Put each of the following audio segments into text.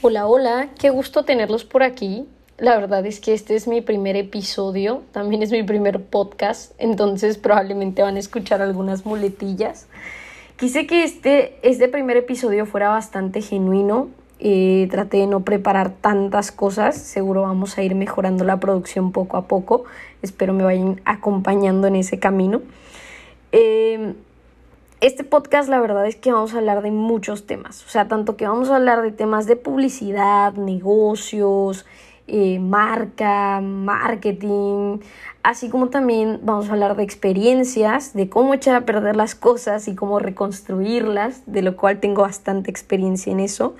Hola, hola, qué gusto tenerlos por aquí. La verdad es que este es mi primer episodio, también es mi primer podcast, entonces probablemente van a escuchar algunas muletillas. Quise que este, este primer episodio fuera bastante genuino, eh, traté de no preparar tantas cosas, seguro vamos a ir mejorando la producción poco a poco, espero me vayan acompañando en ese camino. Eh, este podcast la verdad es que vamos a hablar de muchos temas, o sea, tanto que vamos a hablar de temas de publicidad, negocios, eh, marca, marketing, así como también vamos a hablar de experiencias, de cómo echar a perder las cosas y cómo reconstruirlas, de lo cual tengo bastante experiencia en eso,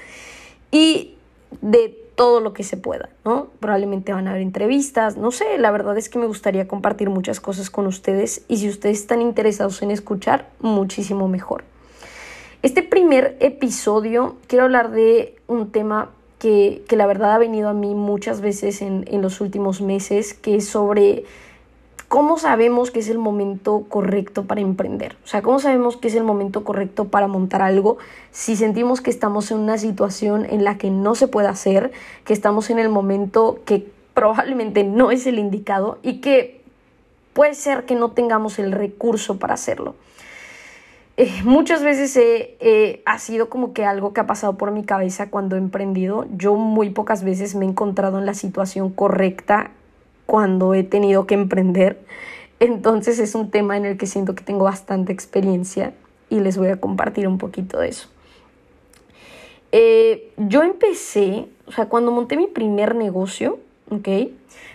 y de todo lo que se pueda, ¿no? Probablemente van a haber entrevistas, no sé, la verdad es que me gustaría compartir muchas cosas con ustedes y si ustedes están interesados en escuchar, muchísimo mejor. Este primer episodio quiero hablar de un tema que, que la verdad ha venido a mí muchas veces en, en los últimos meses, que es sobre ¿Cómo sabemos que es el momento correcto para emprender? O sea, ¿cómo sabemos que es el momento correcto para montar algo si sentimos que estamos en una situación en la que no se puede hacer, que estamos en el momento que probablemente no es el indicado y que puede ser que no tengamos el recurso para hacerlo? Eh, muchas veces ha sido como que algo que ha pasado por mi cabeza cuando he emprendido. Yo muy pocas veces me he encontrado en la situación correcta cuando he tenido que emprender. Entonces es un tema en el que siento que tengo bastante experiencia y les voy a compartir un poquito de eso. Eh, yo empecé, o sea, cuando monté mi primer negocio, ¿ok?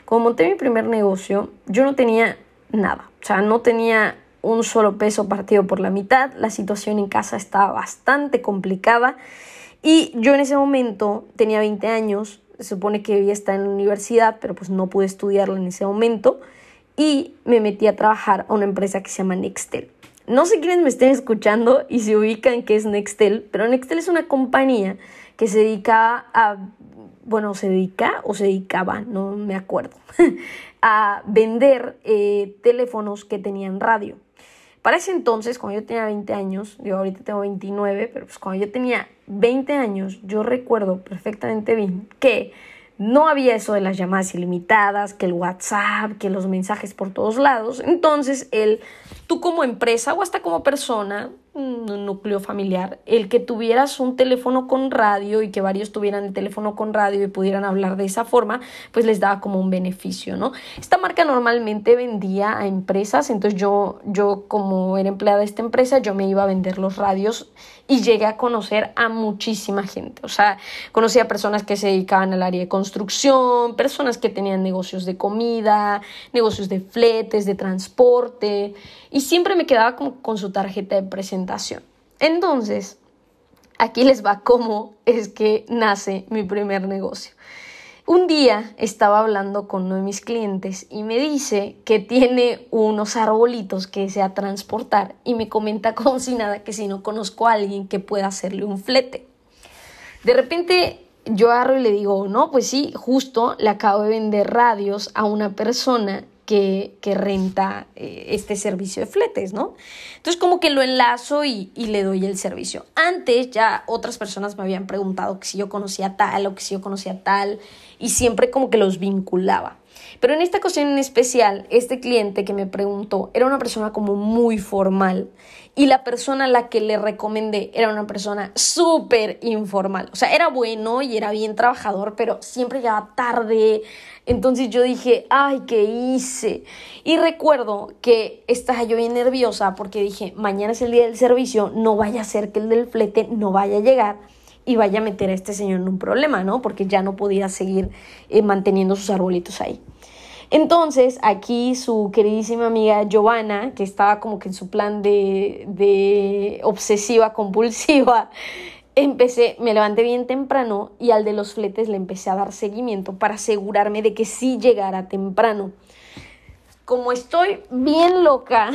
Cuando monté mi primer negocio, yo no tenía nada, o sea, no tenía un solo peso partido por la mitad, la situación en casa estaba bastante complicada y yo en ese momento tenía 20 años, se supone que debía estar en la universidad, pero pues no pude estudiarlo en ese momento y me metí a trabajar a una empresa que se llama Nextel. No sé quiénes me estén escuchando y se ubican qué es Nextel, pero Nextel es una compañía que se dedica a, bueno, se dedica o se dedicaba, no me acuerdo, a vender eh, teléfonos que tenían radio. Para ese entonces, cuando yo tenía 20 años, yo ahorita tengo 29, pero pues cuando yo tenía 20 años, yo recuerdo perfectamente bien que no había eso de las llamadas ilimitadas, que el WhatsApp, que los mensajes por todos lados. Entonces, el, tú como empresa o hasta como persona, un núcleo familiar, el que tuvieras un teléfono con radio y que varios tuvieran el teléfono con radio y pudieran hablar de esa forma, pues les daba como un beneficio, ¿no? Esta marca normalmente vendía a empresas, entonces yo, yo como era empleada de esta empresa, yo me iba a vender los radios y llegué a conocer a muchísima gente, o sea, conocí a personas que se dedicaban al área de construcción, personas que tenían negocios de comida, negocios de fletes, de transporte, y siempre me quedaba como con su tarjeta de presentación. Entonces, aquí les va cómo es que nace mi primer negocio. Un día estaba hablando con uno de mis clientes y me dice que tiene unos arbolitos que desea transportar y me comenta como si nada que si no conozco a alguien que pueda hacerle un flete. De repente yo agarro y le digo, no, pues sí, justo le acabo de vender radios a una persona que, renta eh, este servicio de fletes, ¿no? Entonces como que lo enlazo y, y, le doy el servicio. Antes ya otras personas me habían preguntado que si yo conocía tal o que si yo conocía tal y siempre como que los vinculaba. Pero en esta ocasión en especial, este cliente que me preguntó era una persona como muy formal y la persona a la que le recomendé era una persona súper informal. O sea, era bueno y era bien trabajador, pero siempre llegaba tarde. Entonces yo dije, ay, ¿qué hice? Y recuerdo que estaba yo bien nerviosa porque dije, mañana es el día del servicio, no vaya a ser que el del flete no vaya a llegar y vaya a meter a este señor en un problema, ¿no? Porque ya no podía seguir eh, manteniendo sus arbolitos ahí. Entonces, aquí su queridísima amiga Giovanna, que estaba como que en su plan de, de obsesiva compulsiva, empecé, me levanté bien temprano y al de los fletes le empecé a dar seguimiento para asegurarme de que sí llegara temprano. Como estoy bien loca,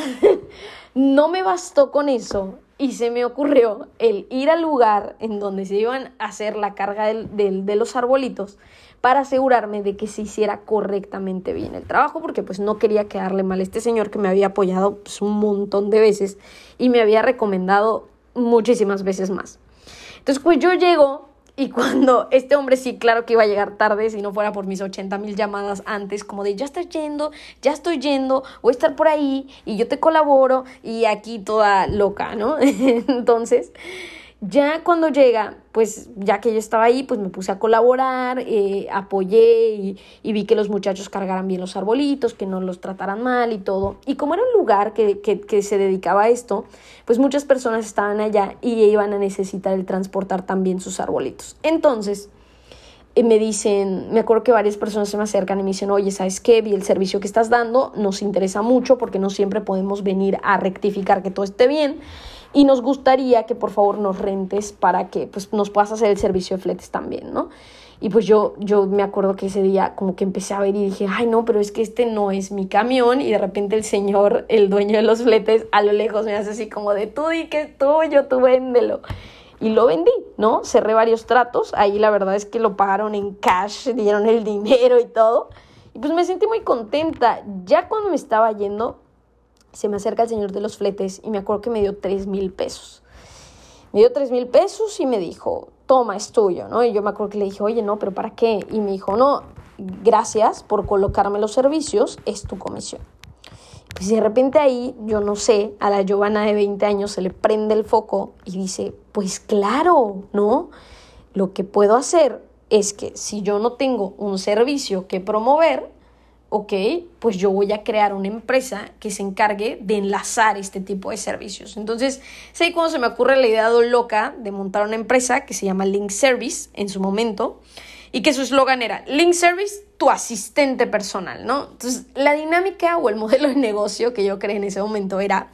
no me bastó con eso y se me ocurrió el ir al lugar en donde se iban a hacer la carga de los arbolitos para asegurarme de que se hiciera correctamente bien el trabajo, porque pues no quería quedarle mal a este señor que me había apoyado pues, un montón de veces y me había recomendado muchísimas veces más. Entonces pues yo llego Y cuando este hombre sí, claro que iba a llegar tarde, si no fuera por mis 80 mil llamadas antes, como de ya estás yendo, ya estoy yendo, voy a estar por ahí y yo te colaboro y aquí toda loca, ¿no? Entonces, ya cuando llega, pues ya que yo estaba ahí, pues me puse a colaborar, eh, apoyé y, vi que los muchachos cargaran bien los arbolitos, que no los trataran mal y todo. Y como era un lugar que, que, que se dedicaba a esto, pues muchas personas estaban allá y iban a necesitar el transportar también sus arbolitos. Entonces, eh, me dicen, me acuerdo que varias personas se me acercan y me dicen, oye, ¿sabes qué? Vi el servicio que estás dando, nos interesa mucho porque no siempre podemos venir a rectificar que todo esté bien y nos gustaría que por favor nos rentes para que pues, nos puedas hacer el servicio de fletes también, ¿no? Y pues yo, yo me acuerdo que ese día como que empecé a ver y dije, ay no, pero es que este no es mi camión y de repente el señor, el dueño de los fletes, a lo lejos me hace así como de, tú di que es tuyo, tú véndelo. Y lo vendí, ¿no? Cerré varios tratos, ahí la verdad es que lo pagaron en cash, dieron el dinero y todo. Y pues me sentí muy contenta. Ya cuando me estaba yendo, se me acerca el señor de los fletes y me acuerdo que me dio tres mil pesos. Me dio tres mil pesos y me dijo, toma, es tuyo, ¿no? Y yo me acuerdo que le dije, oye, no, pero ¿para qué? Y me dijo, no, gracias por colocarme los servicios, es tu comisión. Pues de repente ahí, yo no sé, a la Giovanna de 20 años se le prende el foco y dice, pues claro, ¿no? Lo que puedo hacer es que si yo no tengo un servicio que promover, ok, pues yo voy a crear una empresa que se encargue de enlazar este tipo de servicios. Entonces, sé cuando se me ocurre la idea loca de montar una empresa que se llama Link Service en su momento y que su eslogan era Link Service, tu asistente personal, ¿no? Entonces, la dinámica o el modelo de negocio que yo creé en ese momento era,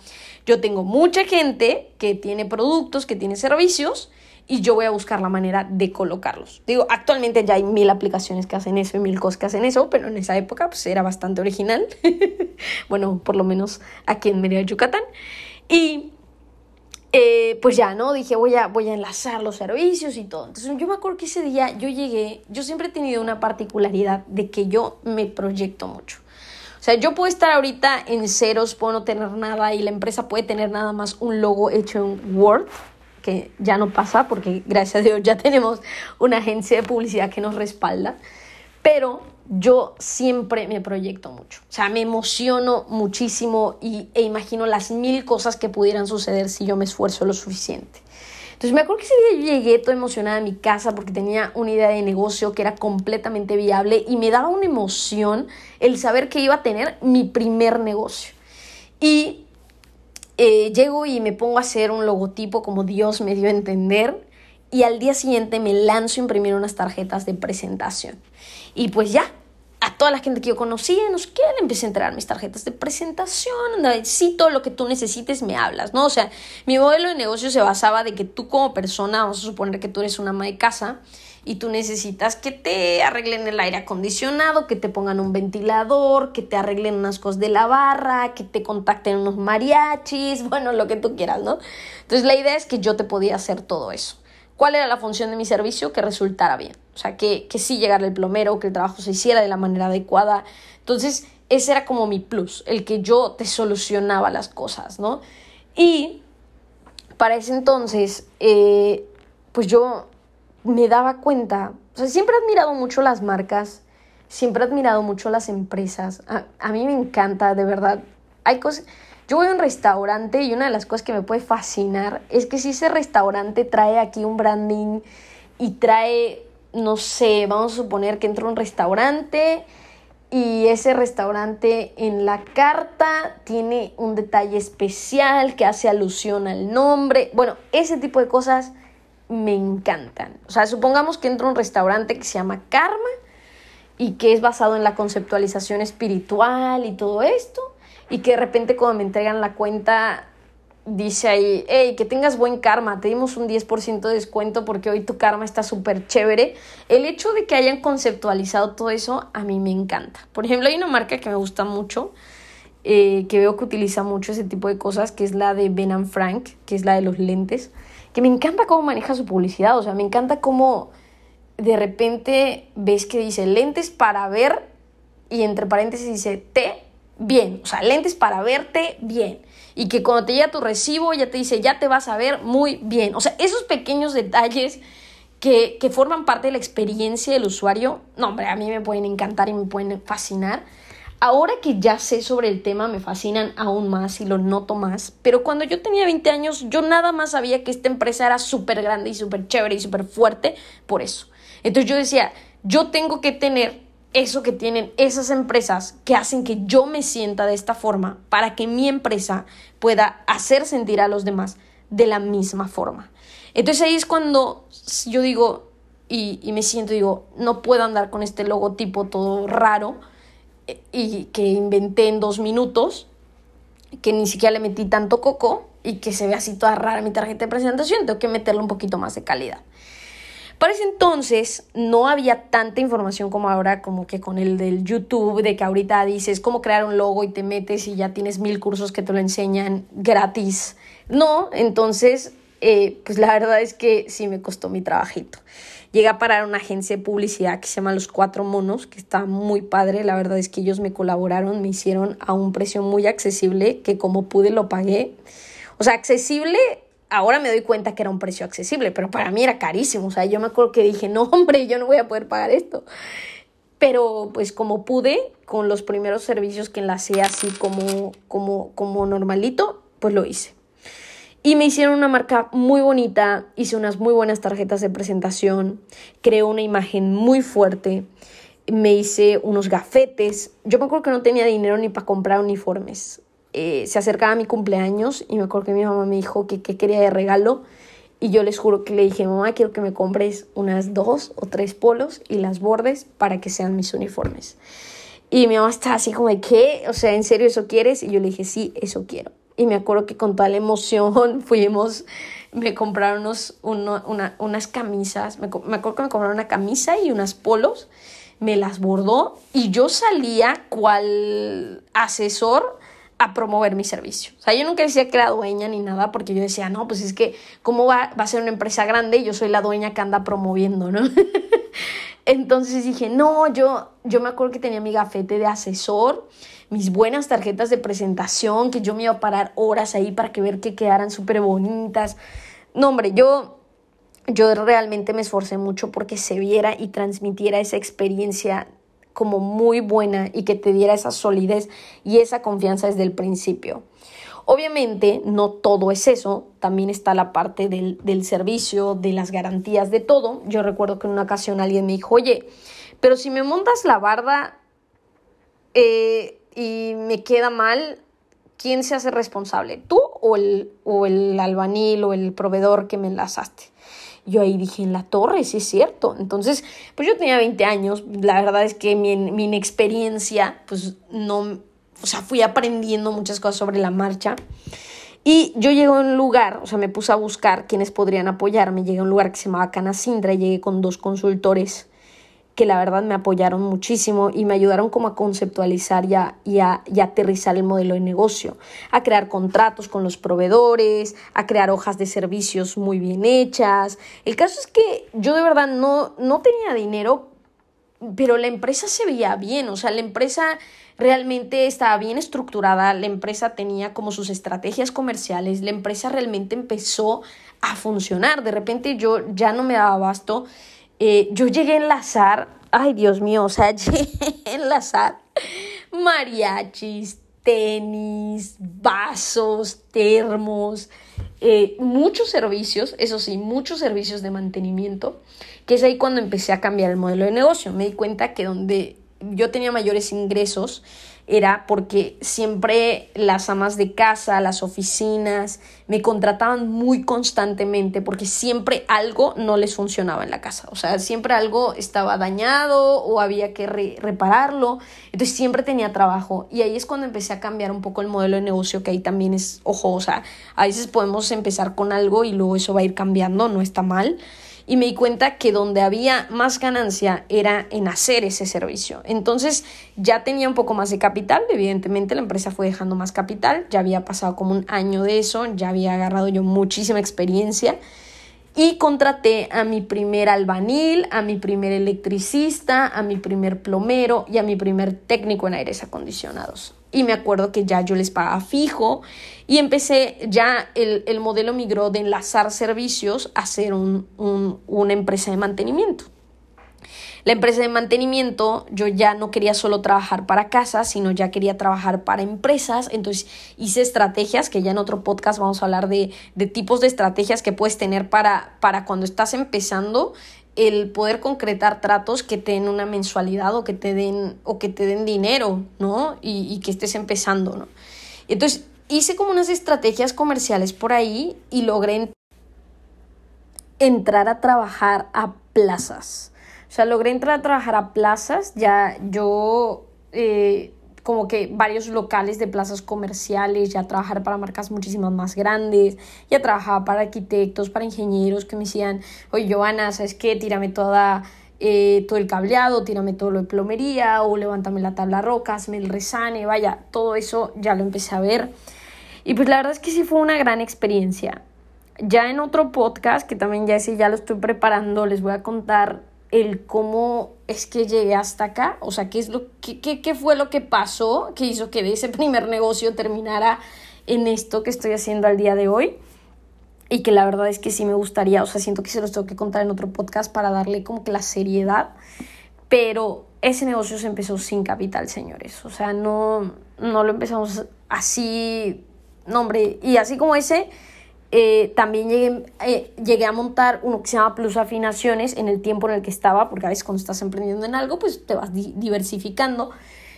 yo tengo mucha gente que tiene productos, que tiene servicios, y yo voy a buscar la manera de colocarlos. Digo, actualmente ya hay mil aplicaciones que hacen eso y mil cosas que hacen eso, pero en esa época pues era bastante original. bueno, por lo menos aquí en Mérida, Yucatán. Y eh, pues ya, ¿no? Dije, voy a, voy a enlazar los servicios y todo. Entonces yo me acuerdo que ese día yo llegué, yo siempre he tenido una particularidad de que yo me proyecto mucho. O sea, yo puedo estar ahorita en ceros, puedo no tener nada y la empresa puede tener nada más un logo hecho en Word que ya no pasa porque gracias a Dios ya tenemos una agencia de publicidad que nos respalda, pero yo siempre me proyecto mucho, o sea, me emociono muchísimo y, e imagino las mil cosas que pudieran suceder si yo me esfuerzo lo suficiente. Entonces me acuerdo que ese día yo llegué toda emocionada a mi casa porque tenía una idea de negocio que era completamente viable y me daba una emoción el saber que iba a tener mi primer negocio. Y eh, llego y me pongo a hacer un logotipo como Dios me dio a entender y al día siguiente me lanzo a imprimir unas tarjetas de presentación. Y pues ya, a toda la gente que yo conocía, no sé qué, le empecé a entregar mis tarjetas de presentación, sí, todo lo que tú necesites me hablas, ¿no? O sea, mi modelo de negocio se basaba de que tú como persona, vamos a suponer que tú eres una ama de casa, y tú necesitas que te arreglen el aire acondicionado, que te pongan un ventilador, que te arreglen unas cosas de la barra, que te contacten unos mariachis, bueno, lo que tú quieras, ¿no? Entonces la idea es que yo te podía hacer todo eso. ¿Cuál era la función de mi servicio? Que resultara bien. O sea, que, que sí llegara el plomero, que el trabajo se hiciera de la manera adecuada. Entonces, ese era como mi plus, el que yo te solucionaba las cosas, ¿no? Y para ese entonces, eh, pues yo me daba cuenta, o sea, siempre he admirado mucho las marcas, siempre he admirado mucho las empresas. A, mí me encanta, de verdad. Hay cosas. Yo voy a un restaurante y una de las cosas que me puede fascinar es que si ese restaurante trae aquí un branding y trae, no sé, vamos a suponer que entro a un restaurante y ese restaurante en la carta tiene un detalle especial que hace alusión al nombre. Bueno, ese tipo de cosas me encantan. O sea, supongamos que entro a un restaurante que se llama Karma y que es basado en la conceptualización espiritual y todo esto, y que de repente cuando me entregan la cuenta dice ahí, hey, que tengas buen karma, te dimos un 10% de descuento porque hoy tu karma está súper chévere. El hecho de que hayan conceptualizado todo eso a mí me encanta. Por ejemplo, hay una marca que me gusta mucho, eh, que veo que utiliza mucho ese tipo de cosas, que es la de Ben Frank, que es la de los lentes que me encanta cómo maneja su publicidad, o sea, me encanta cómo de repente ves que dice lentes para ver y entre paréntesis dice te bien, o sea, lentes para verte bien. Y que cuando te llega tu recibo ya te dice ya te vas a ver muy bien. O sea, esos pequeños detalles que, que forman parte de la experiencia del usuario, no, hombre, a mí me pueden encantar y me pueden fascinar. Ahora que ya sé sobre el tema me fascinan aún más y lo noto más, pero cuando yo tenía 20 años yo nada más sabía que esta empresa era súper grande y súper chévere y súper fuerte por eso. Entonces yo decía, yo tengo que tener eso que tienen esas empresas que hacen que yo me sienta de esta forma para que mi empresa pueda hacer sentir a los demás de la misma forma. Entonces ahí es cuando yo digo y, y me siento, digo, no puedo andar con este logotipo todo raro y que inventé en dos minutos, que ni siquiera le metí tanto coco y que se ve así toda rara mi tarjeta de presentación, tengo que meterle un poquito más de calidad. Para ese entonces no había tanta información como ahora, como que con el del YouTube, de que ahorita dices cómo crear un logo y te metes y ya tienes mil cursos que te lo enseñan gratis. No, entonces, eh, pues la verdad es que sí me costó mi trabajito. Llegué a parar una agencia de publicidad que se llama Los Cuatro Monos, que está muy padre. La verdad es que ellos me colaboraron, me hicieron a un precio muy accesible, que como pude lo pagué. O sea, accesible, ahora me doy cuenta que era un precio accesible, pero para mí era carísimo. O sea, yo me acuerdo que dije, no, hombre, yo no voy a poder pagar esto. Pero pues como pude, con los primeros servicios que enlacé así como, como, como normalito, pues lo hice. Y me hicieron una marca muy bonita, hice unas muy buenas tarjetas de presentación, creé una imagen muy fuerte, me hice unos gafetes. Yo me acuerdo que no tenía dinero ni para comprar uniformes. Eh, se acercaba mi cumpleaños y me acuerdo que mi mamá me dijo que, quería de regalo. Y yo les juro que le dije, mamá, quiero que me compres unas dos o tres polos y las bordes para que sean mis uniformes. Y mi mamá estaba así como ¿qué? O sea, ¿en serio eso quieres? Y yo le dije, sí, eso quiero. Y me acuerdo que con tal emoción fuimos, me compraron unos, una, unas camisas, me, me acuerdo que me compraron una camisa y unas polos, me las bordó y yo salía cual asesor a promover mi servicio. O sea, yo nunca decía que era dueña ni nada, porque yo decía, no, pues es que, ¿cómo va, va a ser una empresa grande y yo soy la dueña que anda promoviendo, ¿no? Entonces dije, no, yo, yo me acuerdo que tenía mi gafete de asesor mis buenas tarjetas de presentación, que yo me iba a parar horas ahí para que ver que quedaran súper bonitas. No, hombre, yo, yo realmente me esforcé mucho porque se viera y transmitiera esa experiencia como muy buena y que te diera esa solidez y esa confianza desde el principio. Obviamente no todo es eso, también está la parte del, del, servicio, de las garantías, de todo. Yo recuerdo que en una ocasión alguien me dijo, oye, pero si me montas la barda, eh, y me queda mal, ¿quién se hace responsable? ¿Tú o el, o el albanil o el proveedor que me enlazaste? Yo ahí dije, en la torre, sí es cierto. Entonces, pues yo tenía 20 años, la verdad es que mi, mi inexperiencia, pues no, o sea, fui aprendiendo muchas cosas sobre la marcha. Y yo llegué a un lugar, o sea, me puse a buscar quienes podrían apoyarme. Llegué a un lugar que se llamaba Canasindra y llegué con dos consultores que la verdad me apoyaron muchísimo y me ayudaron como a conceptualizar y a, y, a, aterrizar el modelo de negocio, a crear contratos con los proveedores, a crear hojas de servicios muy bien hechas. El caso es que yo de verdad no, no tenía dinero, pero la empresa se veía bien, o sea, la empresa realmente estaba bien estructurada, la empresa tenía como sus estrategias comerciales, la empresa realmente empezó a funcionar, de repente yo ya no me daba abasto eh, yo llegué a enlazar, ay Dios mío, o sea, llegué a enlazar mariachis, tenis, vasos, termos, eh, muchos servicios, eso sí, muchos servicios de mantenimiento, que es ahí cuando empecé a cambiar el modelo de negocio. Me di cuenta que donde yo tenía mayores ingresos, era porque siempre las amas de casa, las oficinas, me contrataban muy constantemente porque siempre algo no les funcionaba en la casa. O sea, siempre algo estaba dañado o había que repararlo. Entonces siempre tenía trabajo. Y ahí es cuando empecé a cambiar un poco el modelo de negocio, que ahí también es, ojo, o sea, a veces podemos empezar con algo y luego eso va a ir cambiando, no está mal y me di cuenta que donde había más ganancia era en hacer ese servicio. Entonces ya tenía un poco más de capital, evidentemente la empresa fue dejando más capital, ya había pasado como un año de eso, ya había agarrado yo muchísima experiencia y contraté a mi primer albanil, a mi primer electricista, a mi primer plomero y a mi primer técnico en aires acondicionados. y me acuerdo que ya yo les pagaba fijo y empecé ya el, el modelo migró de enlazar servicios a ser un, un, una empresa de mantenimiento. La empresa de mantenimiento, yo ya no quería solo trabajar para casa, sino ya quería trabajar para empresas. Entonces hice estrategias, que ya en otro podcast vamos a hablar de, de tipos de estrategias que puedes tener para, para cuando estás empezando el poder concretar tratos que te den una mensualidad o que te den, o que te den dinero, ¿no? Y, y que estés empezando, ¿no? Entonces hice como unas estrategias comerciales por ahí y logré entrar a trabajar a plazas. O sea, logré entrar a trabajar a plazas, ya yo eh, como que varios locales de plazas comerciales, ya trabajar para marcas muchísimas más grandes, ya trabajaba para arquitectos, para ingenieros que me decían, oye, Joana, ¿sabes qué? Tírame toda, eh, todo el cableado, tírame todo lo de plomería o levántame la tabla rocas, me el resane, vaya, todo eso ya lo empecé a ver. Y pues la verdad es que sí fue una gran experiencia. Ya en otro podcast, que también ya ese ya lo estoy preparando, les voy a contar el cómo es que llegué hasta acá, o sea, qué, es lo, qué, qué, fue lo que pasó que hizo que ese primer negocio terminara en esto que estoy haciendo al día de hoy. Y que la verdad es que sí me gustaría, o sea, siento que se los tengo que contar en otro podcast para darle como que la seriedad, pero ese negocio se empezó sin capital, señores, o sea, no, no lo empezamos así, no hombre, y así como ese, eh, también llegué, eh, llegué, a montar uno que se llama Plus Afinaciones en el tiempo en el que estaba, porque a veces cuando estás emprendiendo en algo, pues te vas diversificando.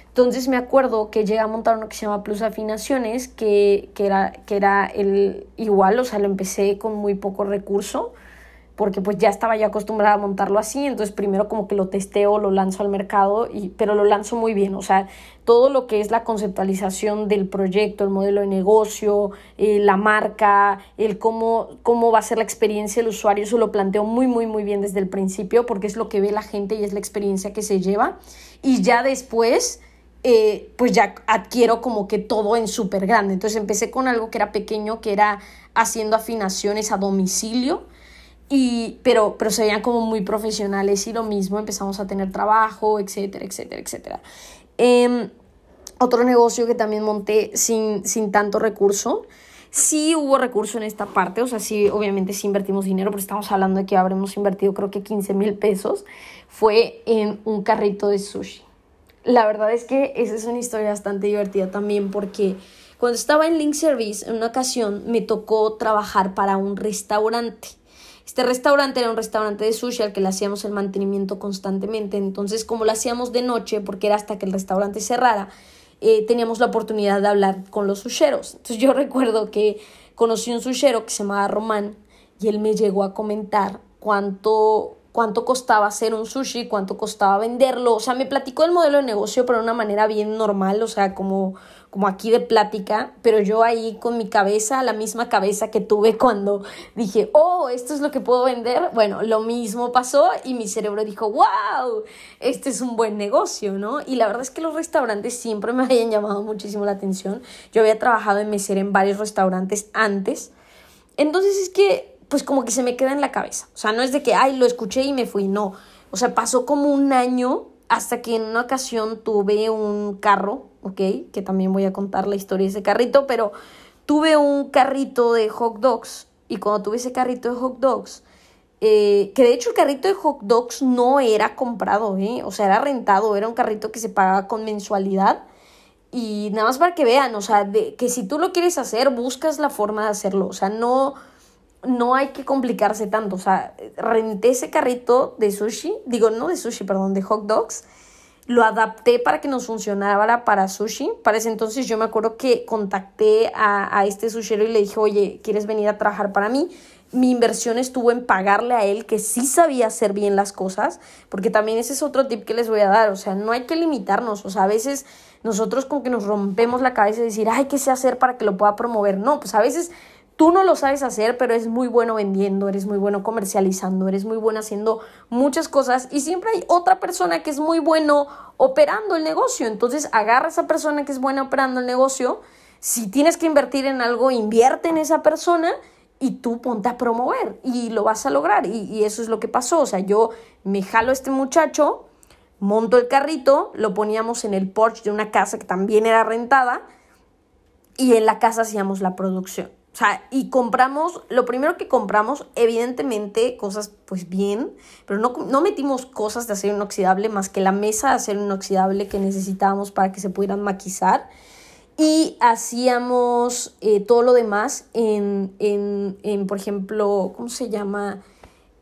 Entonces me acuerdo que llegué a montar uno que se llama Plus Afinaciones, que, que, era, que era el igual, o sea, lo empecé con muy poco recurso porque pues ya estaba ya acostumbrada a montarlo así, entonces primero como que lo testeo, lo lanzo al mercado, y, pero lo lanzo muy bien, o sea, todo lo que es la conceptualización del proyecto, el modelo de negocio, eh, la marca, el cómo, cómo va a ser la experiencia del usuario, eso lo planteo muy, muy, muy bien desde el principio, porque es lo que ve la gente y es la experiencia que se lleva, y ya después... Eh, pues ya adquiero como que todo en súper grande. Entonces empecé con algo que era pequeño, que era haciendo afinaciones a domicilio, y, pero, pero se veían como muy profesionales y lo mismo, empezamos a tener trabajo, etcétera, etcétera, etcétera. Em, otro negocio que también monté sin, sin tanto recurso. Sí hubo recurso en esta parte, o sea, sí, obviamente sí invertimos dinero, pero estamos hablando de que habremos invertido creo que 15 mil pesos. Fue en un carrito de sushi. La verdad es que esa es una historia bastante divertida también porque cuando estaba en Link Service, en una ocasión me tocó trabajar para un restaurante. Este restaurante era un restaurante de sushi al que le hacíamos el mantenimiento constantemente. Entonces, como lo hacíamos de noche, porque era hasta que el restaurante cerrara, eh, teníamos la oportunidad de hablar con los susheros. Entonces, yo recuerdo que conocí un sushero que se llamaba Román y él me llegó a comentar cuánto, cuánto costaba hacer un sushi, cuánto costaba venderlo. O sea, me platicó el modelo de negocio, pero de una manera bien normal, o sea, como como aquí de plática, pero yo ahí con mi cabeza, la misma cabeza que tuve cuando dije, oh, esto es lo que puedo vender, bueno, lo mismo pasó y mi cerebro dijo, wow, este es un buen negocio, ¿no? Y la verdad es que los restaurantes siempre me habían llamado muchísimo la atención. Yo había trabajado en mesera en varios restaurantes antes, entonces es que, pues como que se me queda en la cabeza, o sea, no es de que, ay, lo escuché y me fui, no, o sea, pasó como un año hasta que en una ocasión tuve un carro, ¿ok? Que también voy a contar la historia de ese carrito, pero tuve un carrito de hot dogs y cuando tuve ese carrito de hot dogs, eh, que de hecho el carrito de hot dogs no era comprado, ¿eh? O sea, era rentado, era un carrito que se pagaba con mensualidad. Y nada más para que vean, o sea, de, que si tú lo quieres hacer, buscas la forma de hacerlo. O sea, no, no hay que complicarse tanto. O sea, renté ese carrito de sushi, digo, no de sushi, perdón, de hot dogs. Lo adapté para que nos funcionara para sushi. Para ese entonces yo me acuerdo que contacté a, a este sushero y le dije, oye, ¿quieres venir a trabajar para mí? mi inversión estuvo en pagarle a él que sí sabía hacer bien las cosas, porque también ese es otro tip que les voy a dar, o sea, no hay que limitarnos, o sea, a veces nosotros con que nos rompemos la cabeza y decir, ay, ¿qué sé hacer para que lo pueda promover? No, pues a veces Tú no lo sabes hacer, pero es muy bueno vendiendo, eres muy bueno comercializando, eres muy bueno haciendo muchas cosas y siempre hay otra persona que es muy bueno operando el negocio. Entonces agarra a esa persona que es buena operando el negocio. Si tienes que invertir en algo, invierte en esa persona y tú ponte a promover y lo vas a lograr. Y, y eso es lo que pasó. O sea, yo me jalo a este muchacho, monto el carrito, lo poníamos en el porche de una casa que también era rentada y en la casa hacíamos la producción. O sea, y compramos, lo primero que compramos, evidentemente, cosas pues bien, pero no, no metimos cosas de acero inoxidable más que la mesa de acero inoxidable que necesitábamos para que se pudieran maquizar. Y hacíamos eh, todo lo demás en, en, en, por ejemplo, ¿cómo se llama?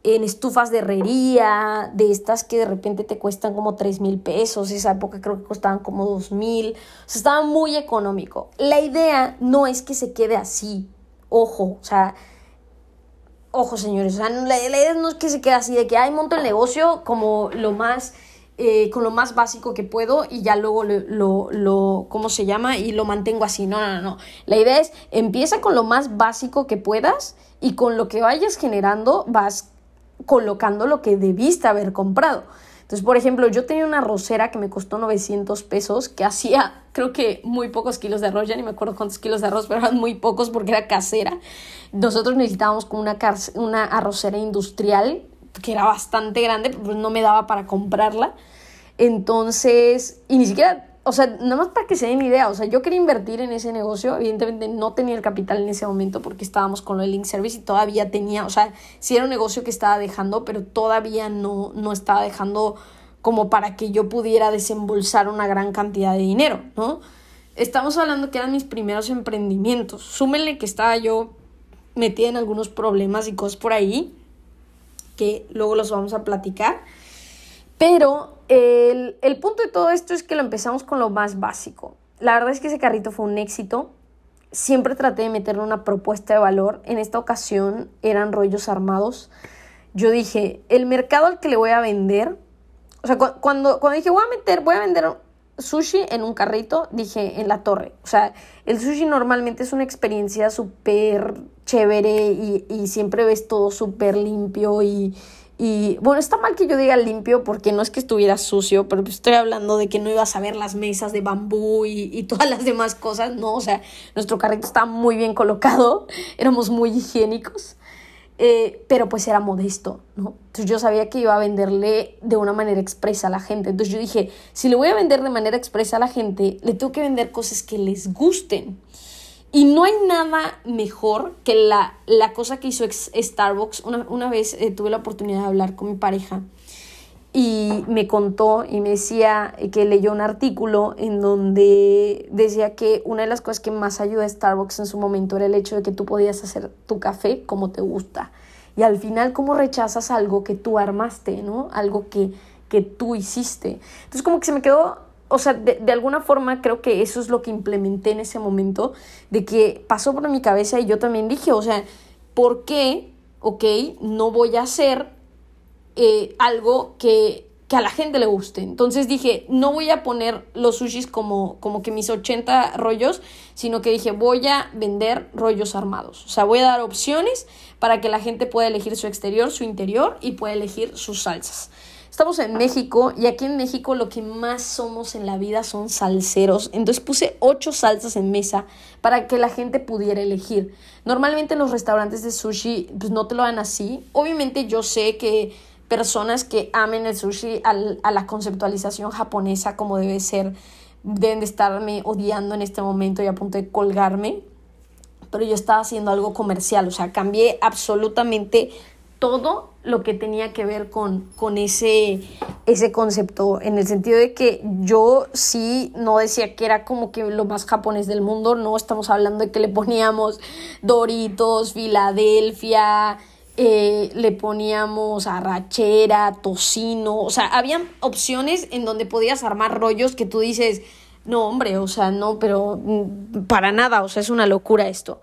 en estufas de herrería, de estas que de repente te cuestan como 3 mil pesos, esa época creo que costaban como 2 mil, o sea, estaba muy económico. La idea no es que se quede así, ojo, o sea, ojo señores, la, idea no es que se quede así, de que, ay, monto el negocio como lo más... Eh, con lo más básico que puedo y ya luego lo, lo, ¿cómo se llama? Y lo mantengo así. No, no, no. La idea es, empieza con lo más básico que puedas y con lo que vayas generando vas colocando lo que debiste haber comprado. Entonces, por ejemplo, yo tenía una rosera que me costó 900 pesos, que hacía creo que muy pocos kilos de arroz, ya ni me acuerdo cuántos kilos de arroz, pero eran muy pocos porque era casera. Nosotros necesitábamos como una, una arrocera industrial, que era bastante grande, pues no me daba para comprarla. Entonces, y ni siquiera o sea, nada más para que se den idea, o sea, yo quería invertir en ese negocio, evidentemente no tenía el capital en ese momento porque estábamos con lo del link service y todavía tenía, o sea, sí era un negocio que estaba dejando, pero todavía no, no estaba dejando como para que yo pudiera desembolsar una gran cantidad de dinero, ¿no? Estamos hablando que eran mis primeros emprendimientos. Súmenle que estaba yo metida en algunos problemas y cosas por ahí, que luego los vamos a platicar. Pero el, el punto de todo esto es que lo empezamos con lo más básico. La verdad es que ese carrito fue un éxito. Siempre traté de meterle una propuesta de valor. En esta ocasión eran rollos armados. Yo dije, el mercado al que le voy a vender, o sea, cuando, cuando dije, voy a meter, voy a vender sushi en un carrito, dije, en la torre. O sea, el sushi normalmente es una experiencia súper chévere y, y siempre ves todo súper limpio y, y bueno, está mal que yo diga limpio porque no es que estuviera sucio, pero pues estoy hablando de que no ibas a ver las mesas de bambú y, y todas las demás cosas, no, o sea, nuestro carrito estaba muy bien colocado, éramos muy higiénicos, eh, pero pues era modesto, ¿no? Entonces yo sabía que iba a venderle de una manera expresa a la gente, entonces yo dije, si le voy a vender de manera expresa a la gente, le tengo que vender cosas que les gusten. Y no hay nada mejor que la, la cosa que hizo Starbucks. Una, una vez eh, tuve la oportunidad de hablar con mi pareja y me contó y me decía que leyó un artículo en donde decía que una de las cosas que más ayuda a Starbucks en su momento era el hecho de que tú podías hacer tu café como te gusta. Y al final, ¿cómo rechazas algo que tú armaste, ¿no? Algo que, que tú hiciste. Entonces, como que se me quedó o sea, de, de, alguna forma creo que eso es lo que implementé en ese momento, de que pasó por mi cabeza y yo también dije, o sea, ¿por qué, ok, no voy a hacer eh, algo que, que, a la gente le guste? Entonces dije, no voy a poner los sushis como, como que mis 80 rollos, sino que dije, voy a vender rollos armados. O sea, voy a dar opciones para que la gente pueda elegir su exterior, su interior y pueda elegir sus salsas. Estamos en México y aquí en México lo que más somos en la vida son salseros. Entonces puse ocho salsas en mesa para que la gente pudiera elegir. Normalmente en los restaurantes de sushi pues no te lo dan así. Obviamente yo sé que personas que amen el sushi a la conceptualización japonesa como debe ser deben de estarme odiando en este momento y a punto de colgarme. Pero yo estaba haciendo algo comercial, o sea, cambié absolutamente todo lo que tenía que ver con, con ese, ese concepto, en el sentido de que yo sí no decía que era como que lo más japonés del mundo, no estamos hablando de que le poníamos Doritos, Filadelfia, eh, le poníamos arrachera, tocino, o sea, habían opciones en donde podías armar rollos que tú dices, no hombre, o sea, no, pero mm, para nada, o sea, es una locura esto.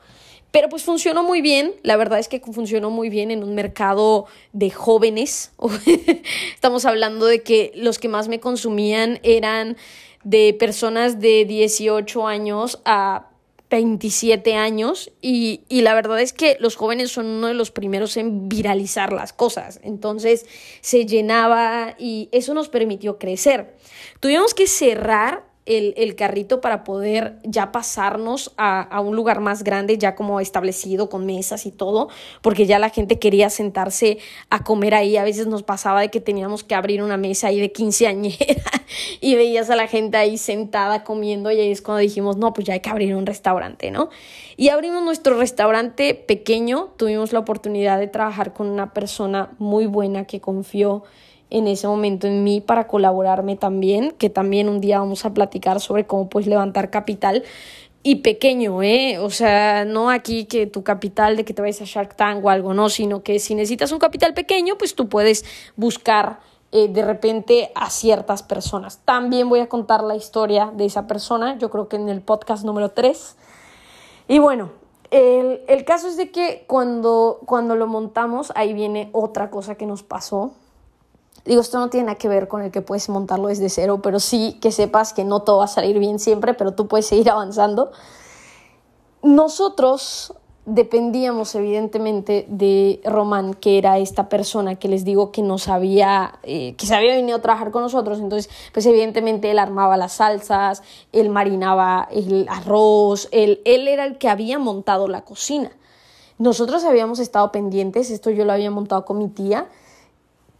Pero pues funcionó muy bien, la verdad es que funcionó muy bien en un mercado de jóvenes. Estamos hablando de que los que más me consumían eran de personas de 18 años a 27 años y, y, la verdad es que los jóvenes son uno de los primeros en viralizar las cosas. Entonces se llenaba y eso nos permitió crecer. Tuvimos que cerrar el, carrito para poder ya pasarnos a, un lugar más grande, ya como establecido con mesas y todo, porque ya la gente quería sentarse a comer ahí. A veces nos pasaba de que teníamos que abrir una mesa ahí de quinceañera y veías a la gente ahí sentada comiendo y ahí es cuando dijimos, no, pues ya hay que abrir un restaurante, ¿no? Y abrimos nuestro restaurante pequeño, tuvimos la oportunidad de trabajar con una persona muy buena que confió en ese momento en mí para colaborarme también, que también un día vamos a platicar sobre cómo puedes levantar capital y pequeño, ¿eh? O sea, no aquí que tu capital de que te vayas a Shark Tank o algo, no, sino que si necesitas un capital pequeño, pues tú puedes buscar eh, de repente a ciertas personas. También voy a contar la historia de esa persona, yo creo que en el podcast número 3. Y bueno, el, el caso es de que cuando, cuando lo montamos, ahí viene otra cosa que nos pasó Digo, esto no tiene nada que ver con el que puedes montarlo desde cero, pero sí que sepas que no todo va a salir bien siempre, pero tú puedes seguir avanzando. Nosotros dependíamos evidentemente de Román, que era esta persona que les digo que nos había, eh, que se había venido a trabajar con nosotros, entonces pues evidentemente él armaba las salsas, él marinaba el arroz, él, él era el que había montado la cocina. Nosotros habíamos estado pendientes, esto yo lo había montado con mi tía,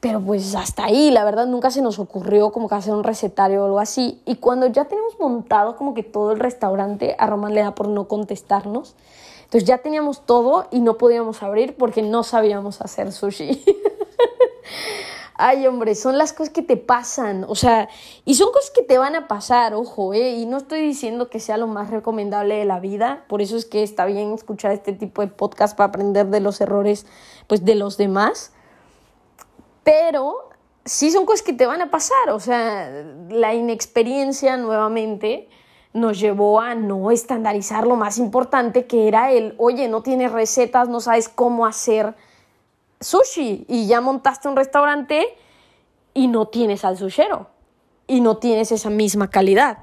pero pues hasta ahí, la verdad nunca se nos ocurrió como que hacer un recetario o algo así. Y cuando ya tenemos montado como que todo el restaurante, a Román le da por no contestarnos. Entonces ya teníamos todo y no podíamos abrir porque no sabíamos hacer sushi. Ay, hombre, son las cosas que te pasan, o sea, y son cosas que te van a pasar, ojo, ¿eh? Y no estoy diciendo que sea lo más recomendable de la vida, por eso es que está bien escuchar este tipo de podcast para aprender de los errores, pues, de los demás pero sí son cosas que te van a pasar, o sea, la inexperiencia nuevamente nos llevó a no estandarizar lo más importante que era el, oye, no tienes recetas, no sabes cómo hacer sushi y ya montaste un restaurante y no tienes al sushero y no tienes esa misma calidad.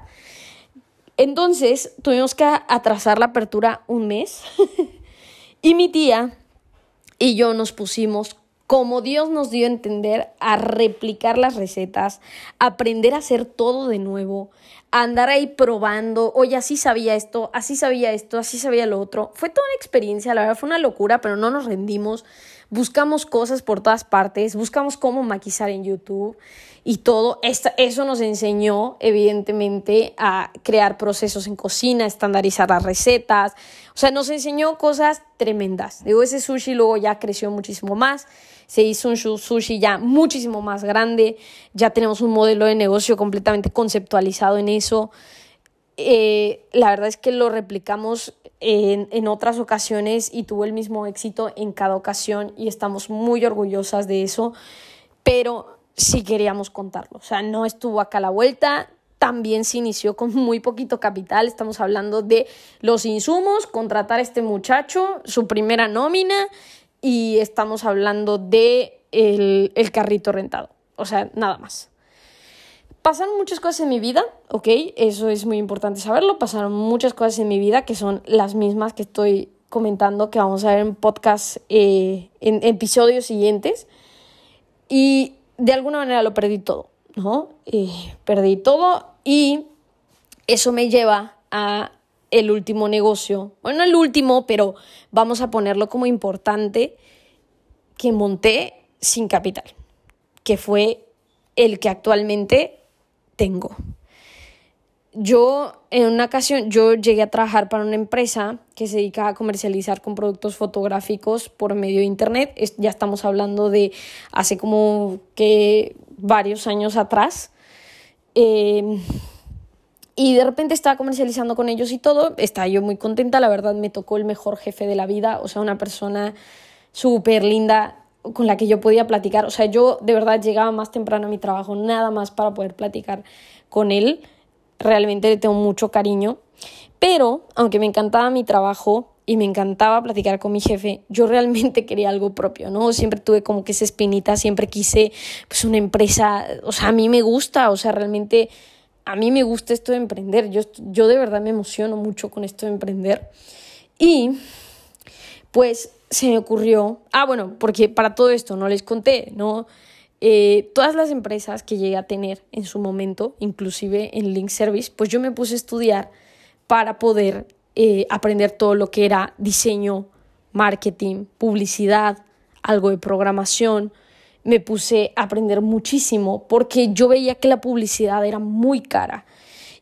Entonces tuvimos que atrasar la apertura un mes y mi tía y yo nos pusimos como Dios nos dio a entender, a replicar las recetas, aprender a hacer todo de nuevo, andar ahí probando, oye, así sabía esto, así sabía esto, así sabía lo otro. Fue toda una experiencia, la verdad fue una locura, pero no nos rendimos. Buscamos cosas por todas partes, buscamos cómo maquizar en YouTube y todo. eso nos enseñó, evidentemente, a crear procesos en cocina, estandarizar las recetas. O sea, nos enseñó cosas tremendas. Digo, ese sushi luego ya creció muchísimo más se hizo un sushi ya muchísimo más grande, ya tenemos un modelo de negocio completamente conceptualizado en eso. Eh, la verdad es que lo replicamos en, en, otras ocasiones y tuvo el mismo éxito en cada ocasión y estamos muy orgullosas de eso, pero sí queríamos contarlo. O sea, no estuvo acá a la vuelta, también se inició con muy poquito capital. Estamos hablando de los insumos, contratar a este muchacho, su primera nómina y estamos hablando de el, carrito rentado. O sea, nada más. Pasaron muchas cosas en mi vida, ¿ok? Eso es muy importante saberlo. Pasaron muchas cosas en mi vida que son las mismas que estoy comentando, que vamos a ver en podcast, eh, en episodios siguientes. Y de alguna manera lo perdí todo, ¿no? Eh, perdí todo y eso me lleva a el último negocio, bueno, el último, pero vamos a ponerlo como importante, que monté sin capital, que fue el que actualmente tengo. Yo en una ocasión, yo llegué a trabajar para una empresa que se dedica a comercializar con productos fotográficos por medio de internet. ya estamos hablando de hace como que varios años atrás. Eh, y de repente estaba comercializando con ellos y todo, estaba yo muy contenta, la verdad me tocó el mejor jefe de la vida, o sea, una persona súper linda con la que yo podía platicar, o sea, yo de verdad llegaba más temprano a mi trabajo, nada más para poder platicar con él, realmente le tengo mucho cariño, pero aunque me encantaba mi trabajo y me encantaba platicar con mi jefe, yo realmente quería algo propio, ¿no? Siempre tuve como que esa espinita, siempre quise pues una empresa, o sea, a mí me gusta, o sea, realmente a mí me gusta esto de emprender, yo, yo de verdad me emociono mucho con esto de emprender. Y pues se me ocurrió, ah, bueno, porque para todo esto no les conté, ¿no? eh, todas las empresas que llegué a tener en su momento, inclusive en Link Service, pues yo me puse a estudiar para poder eh, aprender todo lo que era diseño, marketing, publicidad, algo de programación. Me puse a aprender muchísimo porque yo veía que la publicidad era muy cara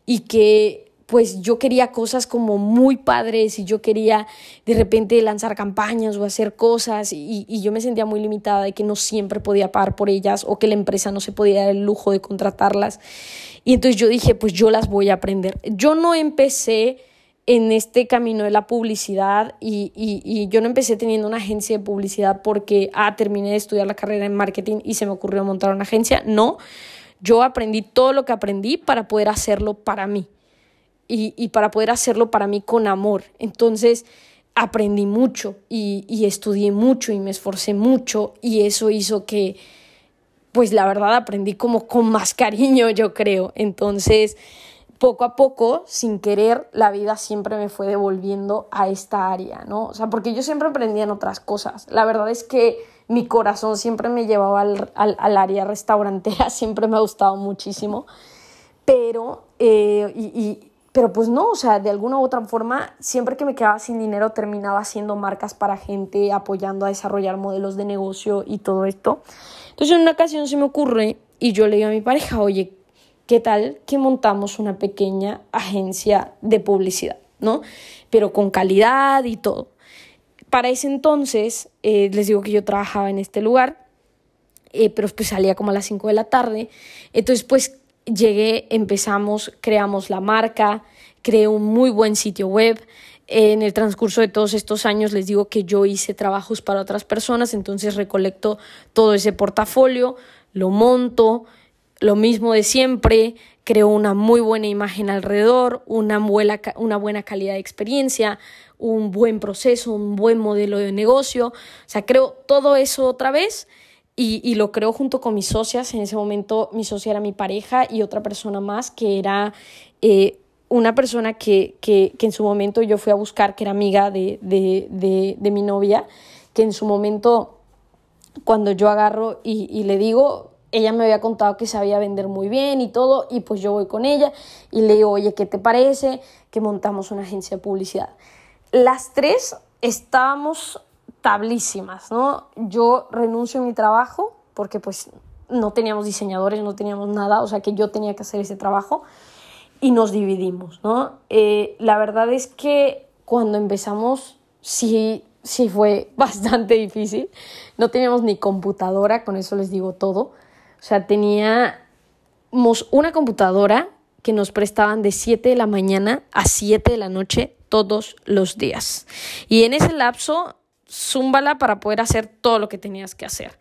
y que pues yo quería cosas como muy padres y yo quería de repente lanzar campañas o hacer cosas y, y, yo me sentía muy limitada de que no siempre podía pagar por ellas o que la empresa no se podía dar el lujo de contratarlas. Y entonces yo dije, pues yo las voy a aprender. Yo no empecé en este camino de la publicidad y, y, y, yo no empecé teniendo una agencia de publicidad porque, ah, terminé de estudiar la carrera en marketing y se me ocurrió montar una agencia. No, yo aprendí todo lo que aprendí para poder hacerlo para mí y, y para poder hacerlo para mí con amor. Entonces aprendí mucho y, estudié mucho y me esforcé mucho y eso hizo que, pues la verdad aprendí como con más cariño, yo creo. Entonces, poco a poco, sin querer, la vida siempre me fue devolviendo a esta área, ¿no? O sea, porque yo siempre aprendía en otras cosas. La verdad es que mi corazón siempre me llevaba al, al, al área restaurantera, siempre me ha gustado muchísimo. Pero, eh, y, y, pero pues no, o sea, de alguna u otra forma, siempre que me quedaba sin dinero terminaba haciendo marcas para gente, apoyando a desarrollar modelos de negocio y todo esto. Entonces en una ocasión se me ocurre y yo le digo a mi pareja, oye, ¿qué tal que montamos una pequeña agencia de publicidad, ¿no? Pero con calidad y todo. Para ese entonces, eh, les digo que yo trabajaba en este lugar, eh, pero pues salía como a las 5 de la tarde. Entonces, pues llegué, empezamos, creamos la marca, creé un muy buen sitio web. En el transcurso de todos estos años les digo que yo hice trabajos para otras personas, entonces recolecto todo ese portafolio, lo monto, lo mismo de siempre, creo una muy buena imagen alrededor, una buena, una buena calidad de experiencia, un buen proceso, un buen modelo de negocio, o sea, creo todo eso otra vez y, y, lo creo junto con mis socias. En ese momento mi socia era mi pareja y otra persona más que era eh, una persona que, que, que, en su momento yo fui a buscar, que era amiga de, de, de, de mi novia, que en su momento cuando yo agarro y, y le digo, ella me había contado que sabía vender muy bien y todo, y pues yo voy con ella y le digo, oye, ¿qué te parece que montamos una agencia de publicidad? Las tres estábamos tablísimas, ¿no? Yo renuncio a mi trabajo porque pues no teníamos diseñadores, no teníamos nada, o sea que yo tenía que hacer ese trabajo y nos dividimos, ¿no? Eh, la verdad es que cuando empezamos sí, sí fue bastante difícil, no teníamos ni computadora, con eso les digo todo, o sea, teníamos una computadora que nos prestaban de 7 de la mañana a 7 de la noche todos los días. Y en ese lapso zúmbala para poder hacer todo lo que tenías que hacer.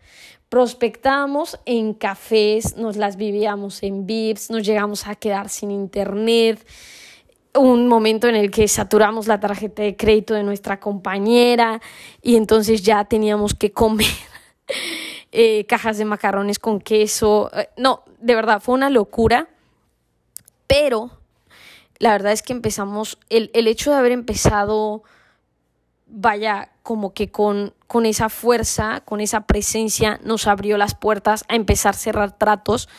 Prospectábamos en cafés, nos las vivíamos en VIPs, nos llegamos a quedar sin internet, un momento en el que saturamos la tarjeta de crédito de nuestra compañera y entonces ya teníamos que comer eh, cajas de macarrones con queso. Eh, no, de verdad, fue una locura, pero la verdad es que empezamos, el, el hecho de haber empezado vaya, como que con, con esa fuerza, con esa presencia, nos abrió las puertas a empezar a cerrar tratos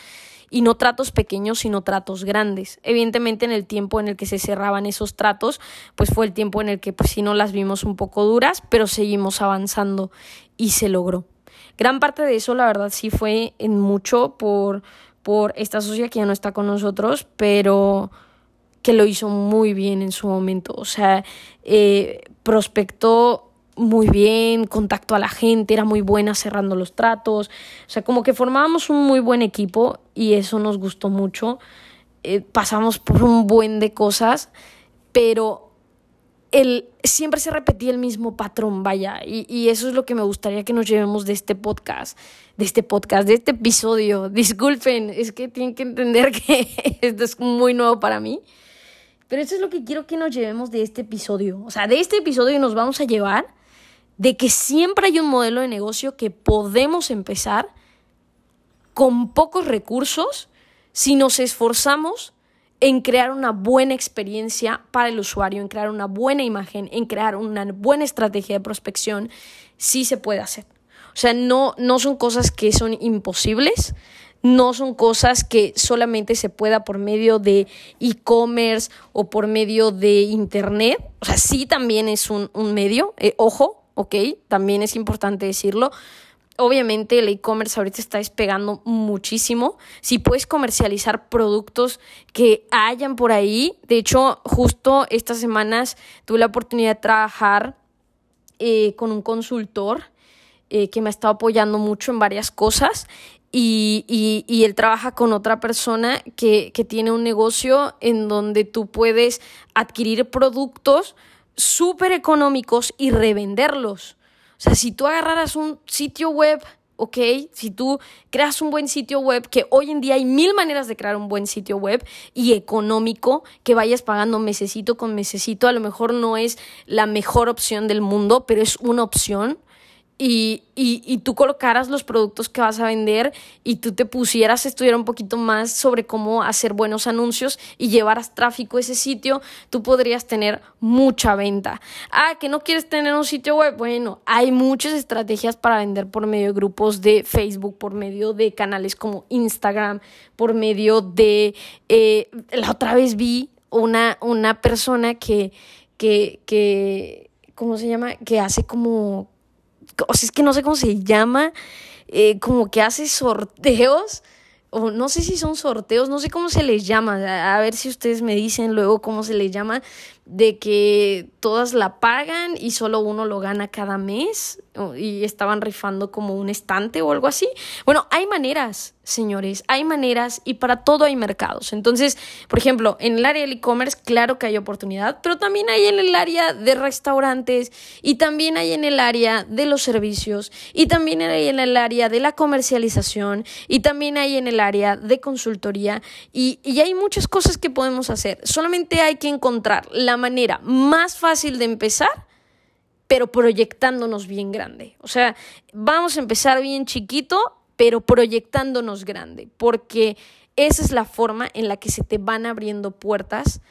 y no tratos pequeños, sino tratos grandes. Evidentemente en el tiempo en el que se cerraban esos tratos, pues fue el tiempo en el que pues sí no las vimos un poco duras, pero seguimos avanzando y se logró. Gran parte de eso, la verdad, sí fue en mucho por, por esta sociedad que ya no está con nosotros, pero que lo hizo muy bien en su momento. O sea, eh, prospectó muy bien, contactó a la gente, era muy buena cerrando los tratos. O sea, como que formábamos un muy buen equipo y eso nos gustó mucho. Eh, pasamos por un buen de cosas, pero el, siempre se repetía el mismo patrón, vaya, y, y, eso es lo que me gustaría que nos llevemos de este podcast, de este podcast, de este episodio. Disculpen, es que tienen que entender que esto es muy nuevo para mí. Pero eso es lo que quiero que nos llevemos de este episodio. O sea, de este episodio nos vamos a llevar de que siempre hay un modelo de negocio que podemos empezar con pocos recursos si nos esforzamos en crear una buena experiencia para el usuario, en crear una buena imagen, en crear una buena estrategia de prospección, sí se puede hacer. O sea, no, no son cosas que son imposibles, no son cosas que solamente se pueda por medio de e-commerce o por medio de internet. O sea, sí también es un, medio, eh, ojo, ok, también es importante decirlo. Obviamente el e-commerce ahorita está despegando muchísimo. Si puedes comercializar productos que hayan por ahí. De hecho, justo estas semanas tuve la oportunidad de trabajar eh, con un consultor eh, que me ha estado apoyando mucho en varias cosas y, y, y, él trabaja con otra persona que, que tiene un negocio en donde tú puedes adquirir productos súper económicos y revenderlos. O sea, si tú agarraras un sitio web, ok, si tú creas un buen sitio web, que hoy en día hay mil maneras de crear un buen sitio web y económico, que vayas pagando mesecito con mesecito, a lo mejor no es la mejor opción del mundo, pero es una opción y, y, tú colocaras los productos que vas a vender y tú te pusieras a estudiar un poquito más sobre cómo hacer buenos anuncios y llevaras tráfico a ese sitio, tú podrías tener mucha venta. Ah, que no quieres tener un sitio web. Bueno, hay muchas estrategias para vender por medio de grupos de Facebook, por medio de canales como Instagram, por medio de... Eh, la otra vez vi una, una persona que, que, que, ¿cómo se llama? Que hace como o sea, es que no sé cómo se llama, eh, como que hace sorteos, o no sé si son sorteos, no sé cómo se les llama, a ver si ustedes me dicen luego cómo se les llama, de que todas la pagan y solo uno lo gana cada mes y estaban rifando como un estante o algo así. Bueno, hay maneras, señores, hay maneras y para todo hay mercados. Entonces, por ejemplo, en el área del e-commerce, claro que hay oportunidad, pero también hay en el área de restaurantes y también hay en el área de los servicios y también hay en el área de la comercialización y también hay en el área de consultoría y, y hay muchas cosas que podemos hacer. Solamente hay que encontrar la manera más fácil de empezar, pero proyectándonos bien grande. O sea, vamos a empezar bien chiquito, pero proyectándonos grande, porque esa es la forma en la que se te van abriendo puertas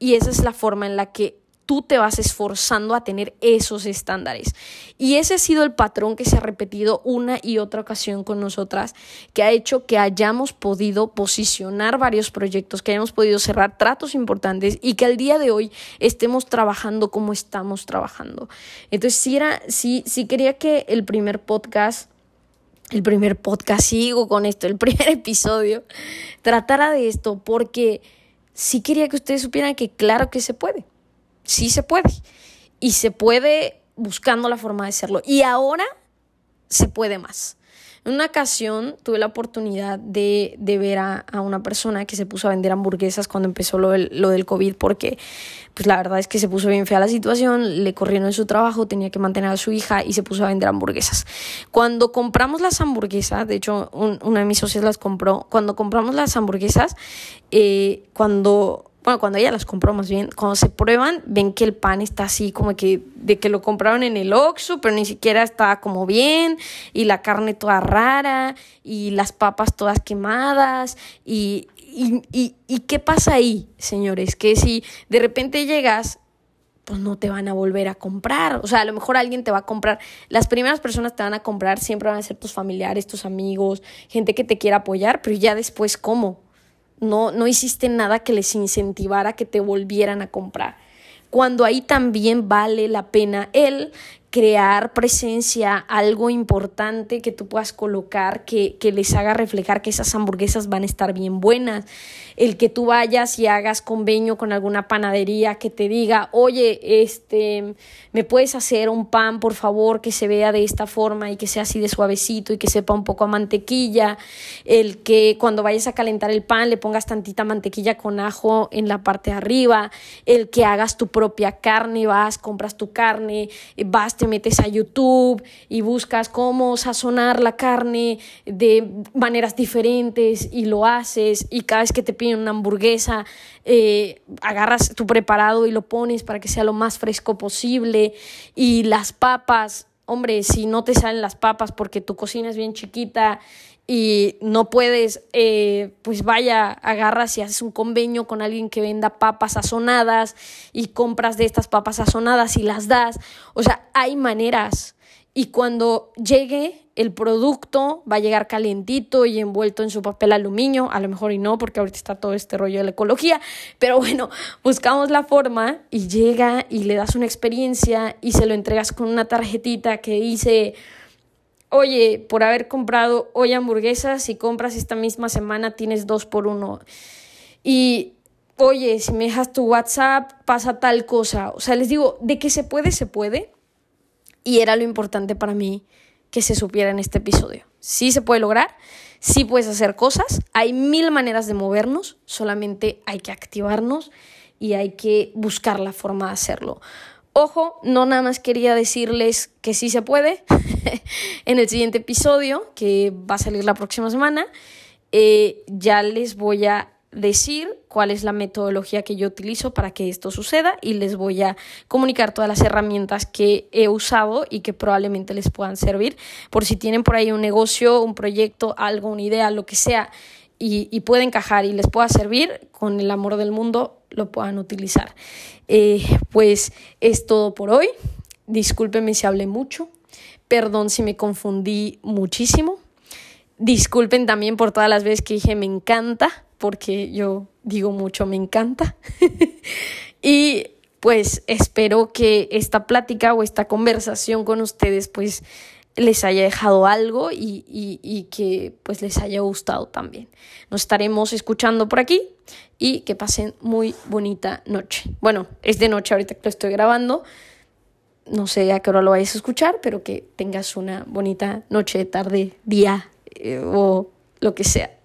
y esa es la forma en la que tú te vas esforzando a tener esos estándares. Y ese ha sido el patrón que se ha repetido una y otra ocasión con nosotras, que ha hecho que hayamos podido posicionar varios proyectos, que hayamos podido cerrar tratos importantes y que al día de hoy estemos trabajando como estamos trabajando. Entonces, sí, era, sí, sí quería que el primer podcast el primer podcast, sigo con esto, el primer episodio, tratara de esto porque sí quería que ustedes supieran que claro que se puede sí se puede. Y se puede buscando la forma de hacerlo. Y ahora se puede más. En una ocasión tuve la oportunidad de, de ver a, a, una persona que se puso a vender hamburguesas cuando empezó lo del, lo del COVID porque pues la verdad es que se puso bien fea la situación, le corrieron en su trabajo, tenía que mantener a su hija y se puso a vender hamburguesas. Cuando compramos las hamburguesas, de hecho un, una de mis socios las compró, cuando compramos las hamburguesas, eh, cuando bueno, cuando ella las compró más bien, cuando se prueban, ven que el pan está así como que de que lo compraron en el Oxxo, pero ni siquiera está como bien, y la carne toda rara, y las papas todas quemadas, y, y, y, y ¿qué pasa ahí, señores? Que si de repente llegas pues no te van a volver a comprar. O sea, a lo mejor alguien te va a comprar. Las primeras personas te van a comprar siempre van a ser tus familiares, tus amigos, gente que te quiera apoyar, pero ya después, ¿cómo? No, no hiciste nada que les incentivara que te volvieran a comprar. Cuando ahí también vale la pena el crear presencia, algo importante que tú puedas colocar que, que, les haga reflejar que esas hamburguesas van a estar bien buenas. El que tú vayas y hagas convenio con alguna panadería que te diga, oye, este, me puedes hacer un pan, por favor, que se vea de esta forma y que sea así de suavecito y que sepa un poco a mantequilla. El que cuando vayas a calentar el pan le pongas tantita mantequilla con ajo en la parte de arriba. El que hagas tu propia carne, vas, compras tu carne, vas te metes a YouTube y buscas cómo sazonar la carne de maneras diferentes y lo haces y cada vez que te piden una hamburguesa eh, agarras tu preparado y lo pones para que sea lo más fresco posible y las papas hombre, si no te salen las papas porque tu cocina es bien chiquita y no puedes, eh, pues vaya, agarras y haces un convenio con alguien que venda papas sazonadas y compras de estas papas sazonadas y las das. O sea, hay maneras. y cuando llegue el producto va a llegar calientito y envuelto en su papel aluminio, a lo mejor y no, porque ahorita está todo este rollo de la ecología, pero bueno, buscamos la forma y llega y le das una experiencia y se lo entregas con una tarjetita que dice, oye, por haber comprado hoy hamburguesas, si compras esta misma semana tienes dos por uno. Y oye, si me dejas tu WhatsApp, pasa tal cosa. O sea, les digo, de que se puede, se puede. Y era lo importante para mí que se supiera en este episodio. Sí se puede lograr, sí puedes hacer cosas, hay mil maneras de movernos, solamente hay que activarnos y hay que buscar la forma de hacerlo. Ojo, no nada más quería decirles que sí se puede. en el siguiente episodio, que va a salir la próxima semana, eh, ya les voy a decir cuál es la metodología que yo utilizo para que esto suceda y les voy a comunicar todas las herramientas que he usado y que probablemente les puedan servir por si tienen por ahí un negocio, un proyecto, algo, una idea, lo que sea y, puede encajar y les pueda servir con el amor del mundo lo puedan utilizar. Eh, pues es todo por hoy. Discúlpenme si hablé mucho. Perdón si me confundí muchísimo. Disculpen también por todas las veces que dije me encanta porque yo digo mucho, me encanta. y pues espero que esta plática o esta conversación con ustedes pues les haya dejado algo y, y, que pues les haya gustado también. Nos estaremos escuchando por aquí y que pasen muy bonita noche. Bueno, es de noche ahorita que lo estoy grabando. No sé a qué hora lo vayas a escuchar, pero que tengas una bonita noche, tarde, día eh, o lo que sea.